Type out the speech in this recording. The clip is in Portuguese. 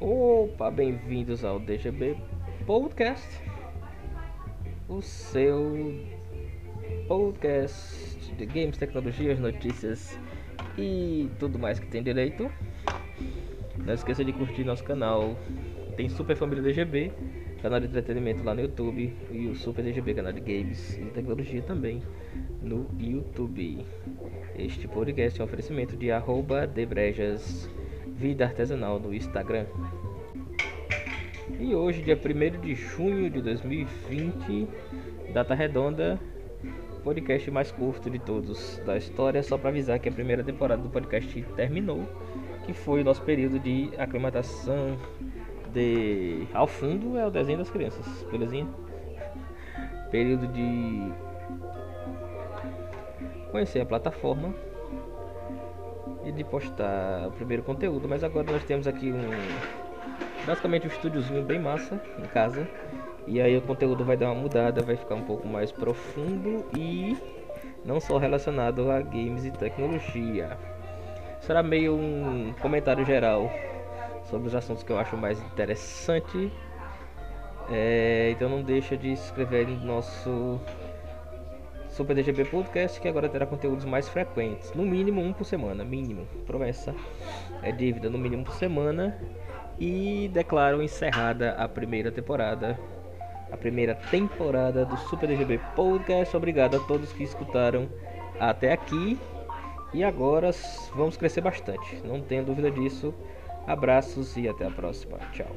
Opa, bem-vindos ao DGB Podcast, o seu podcast de games, tecnologias, notícias e tudo mais que tem direito. Não esqueça de curtir nosso canal, tem Super Família DGB, canal de entretenimento lá no YouTube e o Super DGB, canal de games e tecnologia também no YouTube. Este podcast é um oferecimento de arroba debrejas Vida Artesanal no Instagram. E hoje, dia 1 de junho de 2020, data redonda, podcast mais curto de todos da história, só para avisar que a primeira temporada do podcast terminou, que foi o nosso período de aclimatação de ao fundo é o desenho das crianças, belezinha? Período de conhecer a plataforma e de postar o primeiro conteúdo. Mas agora nós temos aqui um basicamente um estúdiozinho bem massa em casa. E aí o conteúdo vai dar uma mudada, vai ficar um pouco mais profundo e não só relacionado a games e tecnologia. Será meio um comentário geral sobre os assuntos que eu acho mais interessante. É, então não deixa de se inscrever no nosso Super DGB Podcast, que agora terá conteúdos mais frequentes, no mínimo um por semana, mínimo. Promessa é dívida, no mínimo por semana. E declaro encerrada a primeira temporada, a primeira temporada do Super DGB Podcast. Obrigado a todos que escutaram até aqui. E agora vamos crescer bastante, não tenho dúvida disso. Abraços e até a próxima. Tchau.